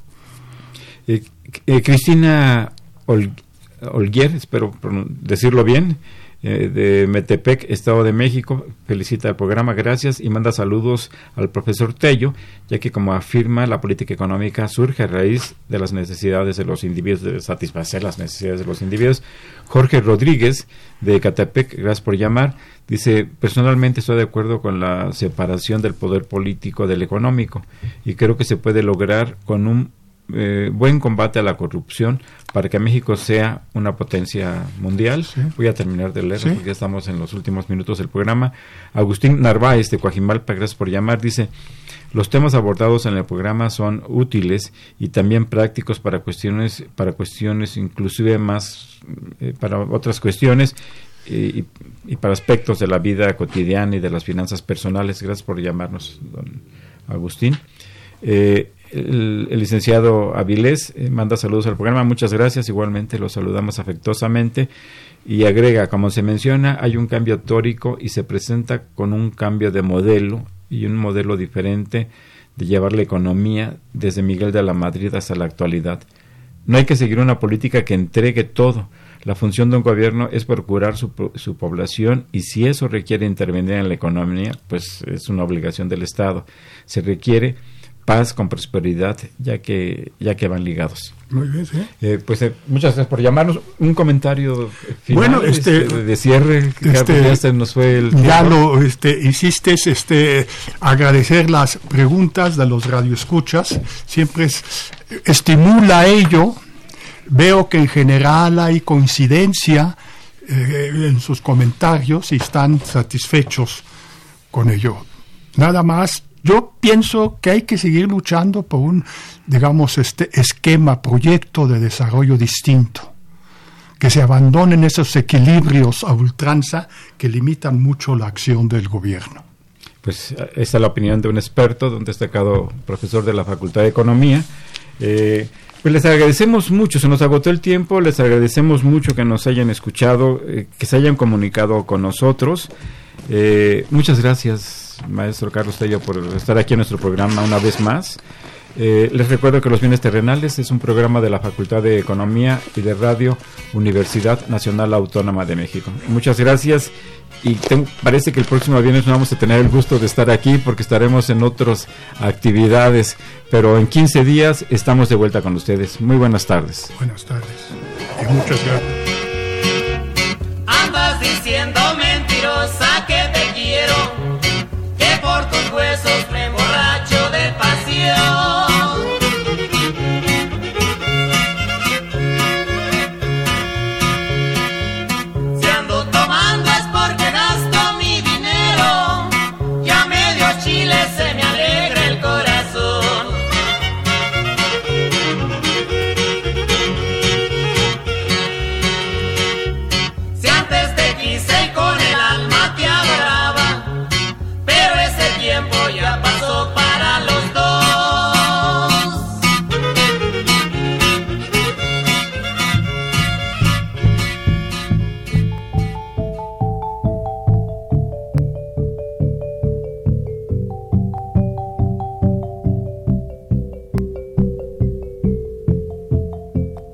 Eh, eh, Cristina Olguer, espero decirlo bien, eh, de Metepec, Estado de México, felicita el programa, gracias, y manda saludos al profesor Tello, ya que como afirma, la política económica surge a raíz de las necesidades de los individuos, de satisfacer las necesidades de los individuos. Jorge Rodríguez, de Catepec, gracias por llamar, dice, personalmente estoy de acuerdo con la separación del poder político del económico, y creo que se puede lograr con un eh, buen combate a la corrupción para que México sea una potencia mundial. Voy a terminar de leer porque ya estamos en los últimos minutos del programa. Agustín Narváez de Coajimalpa, gracias por llamar, dice, los temas abordados en el programa son útiles y también prácticos para cuestiones, para cuestiones inclusive más, eh, para otras cuestiones y, y, para aspectos de la vida cotidiana y de las finanzas personales. Gracias por llamarnos, don Agustín. Eh, el, licenciado Avilés eh, manda saludos al programa, muchas gracias, igualmente lo saludamos afectuosamente y agrega, como se menciona, hay un cambio tórico y se presenta con un cambio de modelo y un modelo diferente de llevar la economía desde Miguel de la Madrid hasta la actualidad. No hay que seguir una política que entregue todo. La función de un gobierno es procurar su, su población y si eso requiere intervenir en la economía, pues es una obligación del Estado. Se requiere paz con prosperidad, ya que ya que van ligados. Muy bien, sí. Eh, pues eh, muchas gracias por llamarnos. Un comentario final bueno, este, este de, cierre. Este, ya se nos fue el ya lo este, hiciste este, agradecer las preguntas de los radioescuchas. Siempre es, estimula ello. Veo que en general hay coincidencia eh, en sus comentarios y están satisfechos con ello. Nada más yo pienso que hay que seguir luchando por un, digamos, este esquema, proyecto de desarrollo distinto, que se abandonen esos equilibrios a ultranza que limitan mucho la acción del gobierno. Pues esta es la opinión de un experto, de un destacado profesor de la Facultad de Economía. Eh, pues les agradecemos mucho, se nos agotó el tiempo, les agradecemos mucho que nos hayan escuchado, eh, que se hayan comunicado con nosotros. Eh, muchas gracias maestro Carlos Tello, por estar aquí en nuestro programa una vez más. Eh, les recuerdo que Los Bienes Terrenales es un programa de la Facultad de Economía y de Radio Universidad Nacional Autónoma de México. Muchas gracias y parece que el próximo viernes no vamos a tener el gusto de estar aquí porque estaremos en otras actividades, pero en 15 días estamos de vuelta con ustedes. Muy buenas tardes. Buenas tardes y muchas gracias.